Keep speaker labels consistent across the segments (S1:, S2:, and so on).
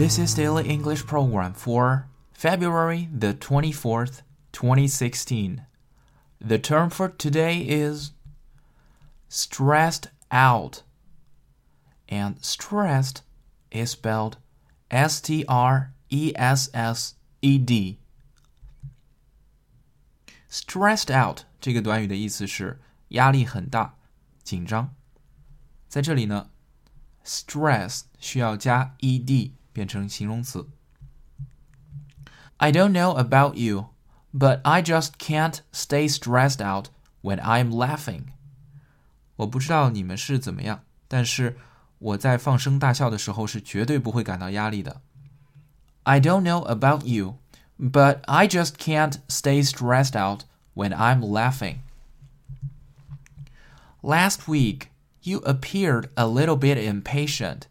S1: This is Daily English Program for February the 24th, 2016. The term for today is stressed out. And stressed is spelled S T R E S S E D. Stressed out 这个短语的意思是压力很大、紧张。在这里呢，stress 需要加 ed 变成形容词。I don't know about you, but I just can't stay stressed out when I'm laughing. 我不知道你们是怎么样，但是我在放声大笑的时候是绝对不会感到压力的。I don't know about you, but I just can't stay stressed out when I'm laughing. Last week, you appeared a little bit impatient,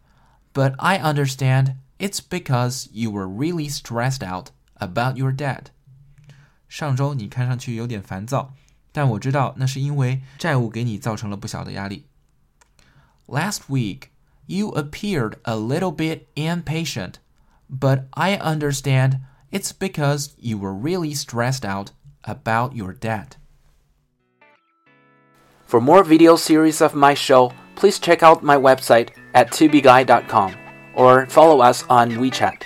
S1: but I understand it's because you were really stressed out about your debt. 上周你看上去有点烦躁，但我知道那是因为债务给你造成了不小的压力。Last week, you appeared a little bit impatient, but I understand it's because you were really stressed out about your debt.
S2: For more video series of my show, please check out my website at tubeguy.com or follow us on WeChat.